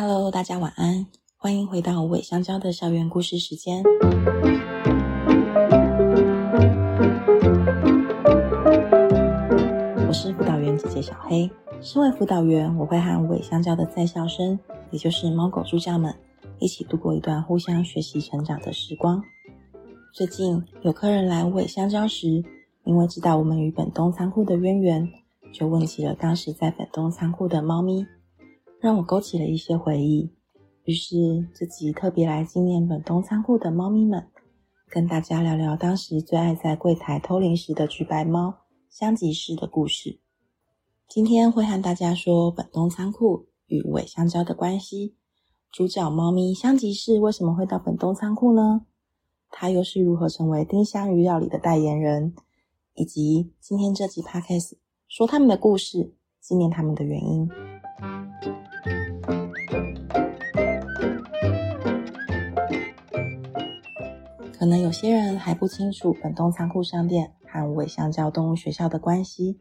Hello，大家晚安，欢迎回到无尾香蕉的校园故事时间。我是辅导员姐姐小黑。身为辅导员，我会和无尾香蕉的在校生，也就是猫狗助教们，一起度过一段互相学习成长的时光。最近有客人来无尾香蕉时，因为知道我们与本东仓库的渊源，就问起了当时在本东仓库的猫咪，让我勾起了一些回忆。于是这集特别来纪念本东仓库的猫咪们，跟大家聊聊当时最爱在柜台偷零食的橘白猫香吉士的故事。今天会和大家说本东仓库与尾香蕉的关系。主角猫咪香吉士为什么会到本东仓库呢？它又是如何成为丁香鱼料理的代言人？以及今天这集 Podcast 说他们的故事，纪念他们的原因。可能有些人还不清楚本东仓库商店和无尾香蕉动物学校的关系。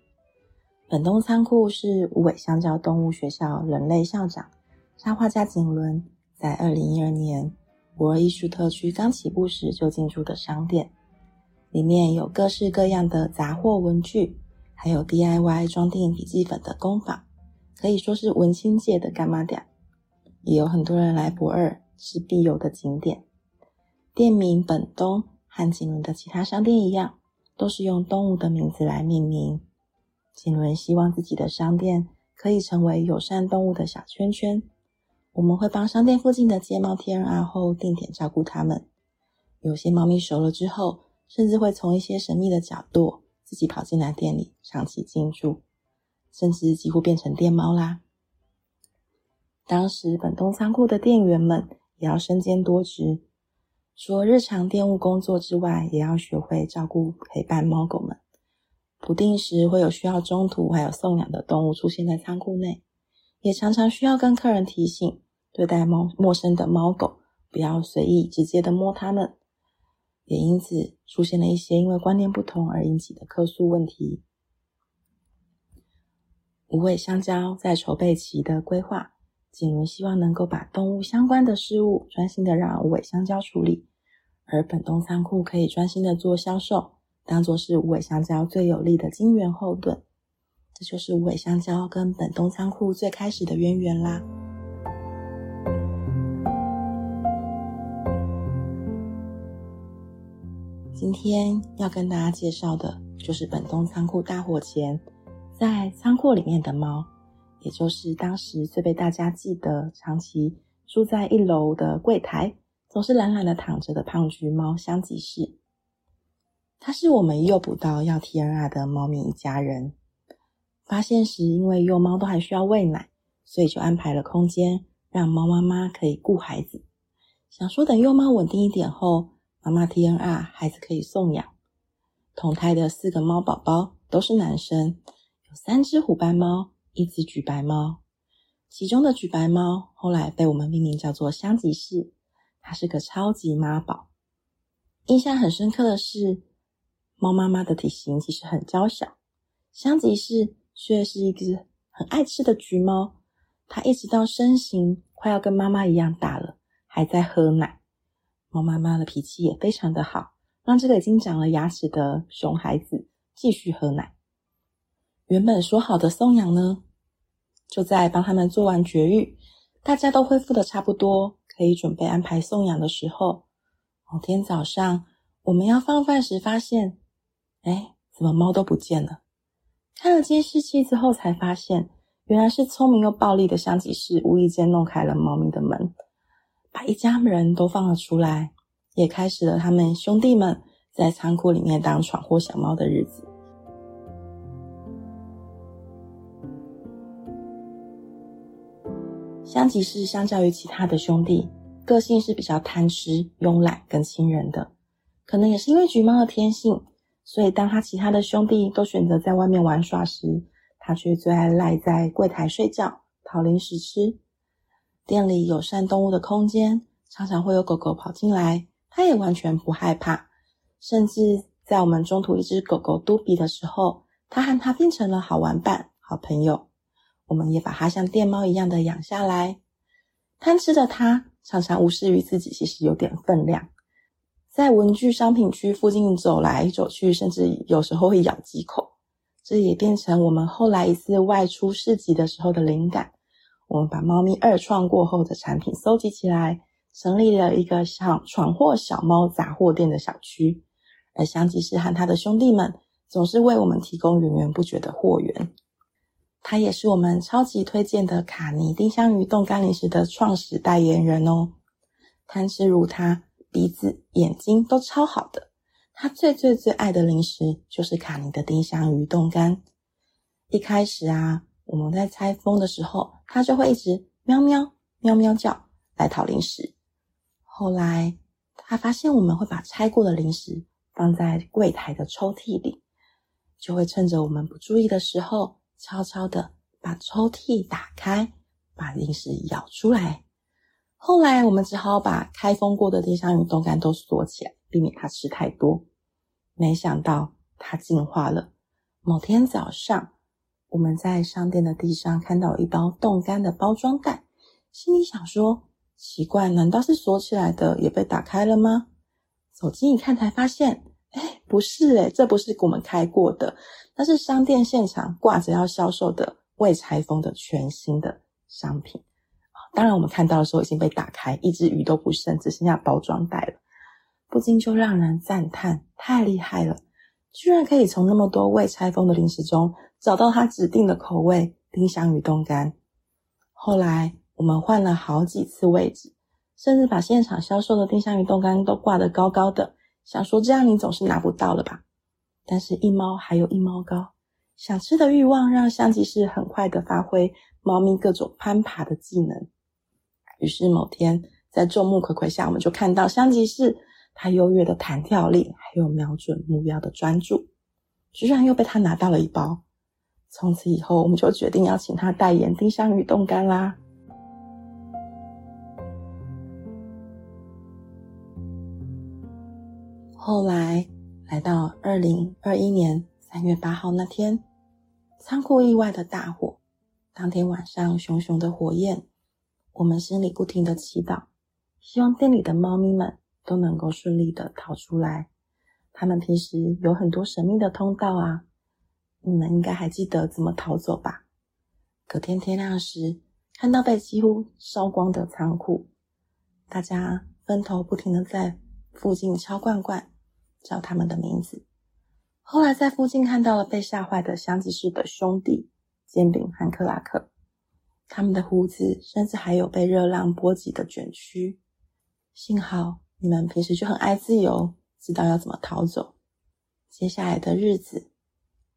本东仓库是无尾香蕉动物学校人类校长插画家景伦在二零一二年博二艺术特区刚起步时就进驻的商店，里面有各式各样的杂货文具，还有 DIY 装订笔记本的工坊，可以说是文青界的干妈店。也有很多人来博二是必游的景点。店名本东和景伦的其他商店一样，都是用动物的名字来命名。景伦希望自己的商店可以成为友善动物的小圈圈。我们会帮商店附近的街猫 TNR 后定点照顾它们。有些猫咪熟了之后，甚至会从一些神秘的角落自己跑进来店里，长期进驻，甚至几乎变成店猫啦。当时本东仓库的店员们也要身兼多职，除了日常店务工作之外，也要学会照顾陪伴猫狗们。不定时会有需要中途还有送养的动物出现在仓库内，也常常需要跟客人提醒，对待猫陌生的猫狗不要随意直接的摸它们，也因此出现了一些因为观念不同而引起的客诉问题。无尾香蕉在筹备期的规划，景伦希望能够把动物相关的事物专心的让无尾香蕉处理，而本东仓库可以专心的做销售。当做是无尾香蕉最有力的金援后盾，这就是无尾香蕉跟本东仓库最开始的渊源啦。今天要跟大家介绍的，就是本东仓库大火前，在仓库里面的猫，也就是当时最被大家记得、长期住在一楼的柜台，总是懒懒的躺着的胖橘猫香吉士。它是我们诱捕到要 TNR 的猫咪一家人。发现时，因为幼猫都还需要喂奶，所以就安排了空间，让猫妈妈可以顾孩子。想说等幼猫稳定一点后，妈妈 TNR 孩子可以送养。同胎的四个猫宝宝都是男生，有三只虎斑猫，一只橘白猫。其中的橘白猫后来被我们命名叫做香吉士，它是个超级妈宝。印象很深刻的是。猫妈妈的体型其实很娇小，香吉士却是一只很爱吃的橘猫。它一直到身形快要跟妈妈一样大了，还在喝奶。猫妈妈的脾气也非常的好，让这个已经长了牙齿的熊孩子继续喝奶。原本说好的送养呢，就在帮他们做完绝育，大家都恢复的差不多，可以准备安排送养的时候，某天早上我们要放饭时发现。哎，怎么猫都不见了？看了监视器之后，才发现原来是聪明又暴力的香吉士无意间弄开了猫咪的门，把一家人都放了出来，也开始了他们兄弟们在仓库里面当闯祸小猫的日子。香吉士相较于其他的兄弟，个性是比较贪吃、慵懒跟亲人的，可能也是因为橘猫的天性。所以，当他其他的兄弟都选择在外面玩耍时，他却最爱赖在柜台睡觉、讨零食吃。店里友善动物的空间，常常会有狗狗跑进来，他也完全不害怕。甚至在我们中途一只狗狗嘟比的时候，他和它变成了好玩伴、好朋友。我们也把它像店猫一样的养下来。贪吃的它常常无视于自己，其实有点分量，在文具商品区附近走来走去，甚至有时候会咬几口。这也变成我们后来一次外出市集的时候的灵感。我们把猫咪二创过后的产品搜集起来，成立了一个像闯祸小猫杂货店的小区。而香吉士和他的兄弟们总是为我们提供源源不绝的货源。他也是我们超级推荐的卡尼丁香鱼冻干零食的创始代言人哦。贪吃如他，鼻子、眼睛都超好的。他最最最爱的零食就是卡尼的丁香鱼冻干。一开始啊，我们在拆封的时候，他就会一直喵喵喵喵叫来讨零食。后来他发现我们会把拆过的零食放在柜台的抽屉里，就会趁着我们不注意的时候，悄悄的把抽屉打开，把零食咬出来。后来我们只好把开封过的丁香鱼冻干都锁起来，避免它吃太多。没想到它进化了。某天早上，我们在商店的地上看到一包冻干的包装袋，心里想说：奇怪，难道是锁起来的也被打开了吗？走近一看，才发现，哎，不是诶，这不是我们开过的，那是商店现场挂着要销售的未拆封的全新的商品。当然，我们看到的时候已经被打开，一只鱼都不剩，只剩下包装袋了，不禁就让人赞叹：太厉害了！居然可以从那么多未拆封的零食中找到他指定的口味——丁香鱼冻干。后来我们换了好几次位置，甚至把现场销售的丁香鱼冻干都挂得高高的，想说这样你总是拿不到了吧？但是，一猫还有一猫高，想吃的欲望让香吉士很快的发挥猫咪各种攀爬的技能。于是某天，在众目睽睽下，我们就看到香吉士。他优越的弹跳力，还有瞄准目标的专注，居然又被他拿到了一包。从此以后，我们就决定要请他代言丁香鱼冻干啦。后来来到二零二一年三月八号那天，仓库意外的大火，当天晚上熊熊的火焰，我们心里不停的祈祷，希望店里的猫咪们。都能够顺利的逃出来。他们平时有很多神秘的通道啊，你们应该还记得怎么逃走吧？隔天天亮时，看到被几乎烧光的仓库，大家分头不停的在附近敲罐罐，叫他们的名字。后来在附近看到了被吓坏的香吉士的兄弟煎饼和克拉克，他们的胡子甚至还有被热浪波及的卷曲。幸好。你们平时就很爱自由，知道要怎么逃走。接下来的日子，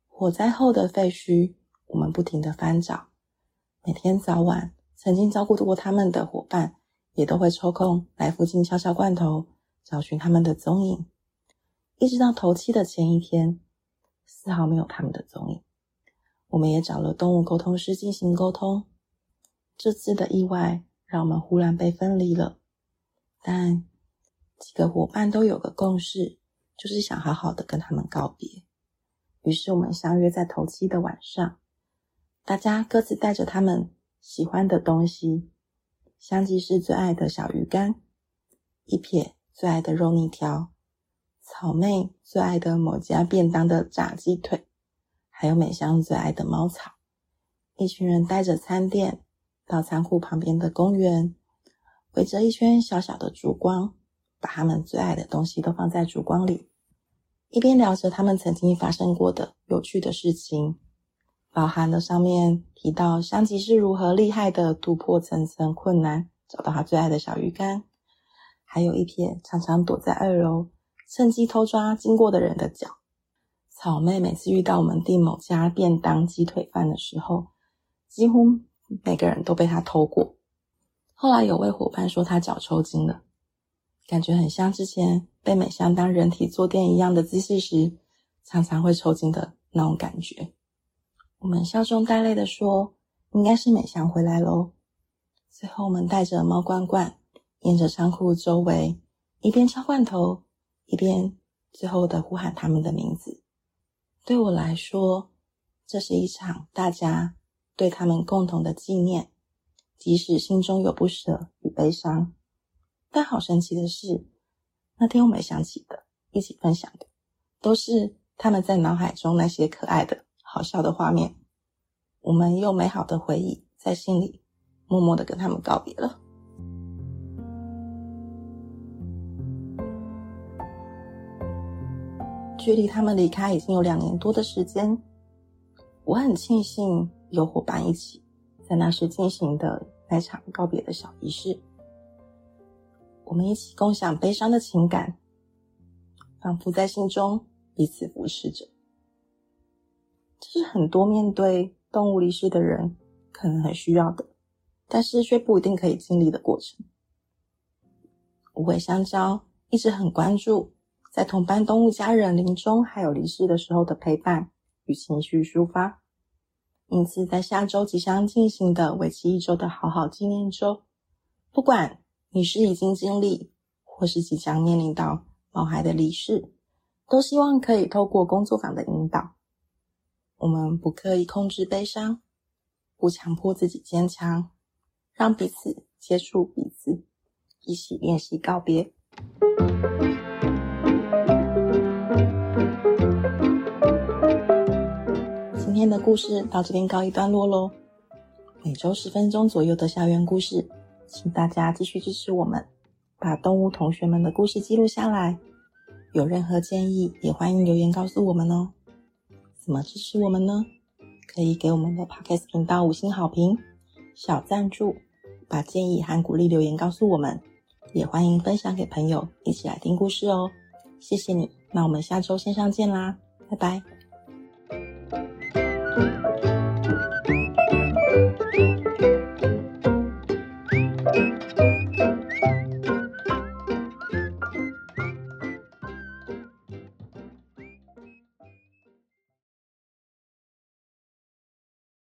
火灾后的废墟，我们不停的翻找。每天早晚，曾经照顾过他们的伙伴，也都会抽空来附近敲敲罐头，找寻他们的踪影。一直到头七的前一天，丝毫没有他们的踪影。我们也找了动物沟通师进行沟通。这次的意外让我们忽然被分离了，但。几个伙伴都有个共识，就是想好好的跟他们告别。于是我们相约在头七的晚上，大家各自带着他们喜欢的东西：香吉士最爱的小鱼干，一撇最爱的肉泥条，草妹最爱的某家便当的炸鸡腿，还有美香最爱的猫草。一群人带着餐垫到仓库旁边的公园，围着一圈小小的烛光。把他们最爱的东西都放在烛光里，一边聊着他们曾经发生过的有趣的事情，包含了上面提到香吉是如何厉害的突破层层困难，找到他最爱的小鱼干，还有一撇常常躲在二楼，趁机偷抓经过的人的脚。草妹每次遇到我们订某家便当鸡腿饭的时候，几乎每个人都被她偷过。后来有位伙伴说他脚抽筋了。感觉很像之前被美香当人体坐垫一样的姿势时，常常会抽筋的那种感觉。我们笑中带泪的说：“应该是美香回来喽。”最后，我们带着猫罐罐，沿着仓库周围，一边敲罐头，一边最后的呼喊他们的名字。对我来说，这是一场大家对他们共同的纪念，即使心中有不舍与悲伤，但好神奇的是，那天我们想起的、一起分享的，都是他们在脑海中那些可爱的、好笑的画面。我们用美好的回忆在心里默默的跟他们告别了。距离他们离开已经有两年多的时间，我很庆幸有伙伴一起。在那时进行的那场告别的小仪式，我们一起共享悲伤的情感，仿佛在心中彼此扶持着。这是很多面对动物离世的人可能很需要的，但是却不一定可以经历的过程。无尾香蕉一直很关注在同伴动物家人临终还有离世的时候的陪伴与情绪抒发。因此，在下周即将进行的为期一周的好好纪念周，不管你是已经经历，或是即将面临到毛孩的离世，都希望可以透过工作坊的引导，我们不刻意控制悲伤，不强迫自己坚强，让彼此接触彼此，一起练习告别。今天的故事到这边告一段落喽。每周十分钟左右的校园故事，请大家继续支持我们，把动物同学们的故事记录下来。有任何建议，也欢迎留言告诉我们哦。怎么支持我们呢？可以给我们的 Podcast 频道五星好评、小赞助，把建议和鼓励留言告诉我们。也欢迎分享给朋友，一起来听故事哦。谢谢你，那我们下周线上见啦，拜拜。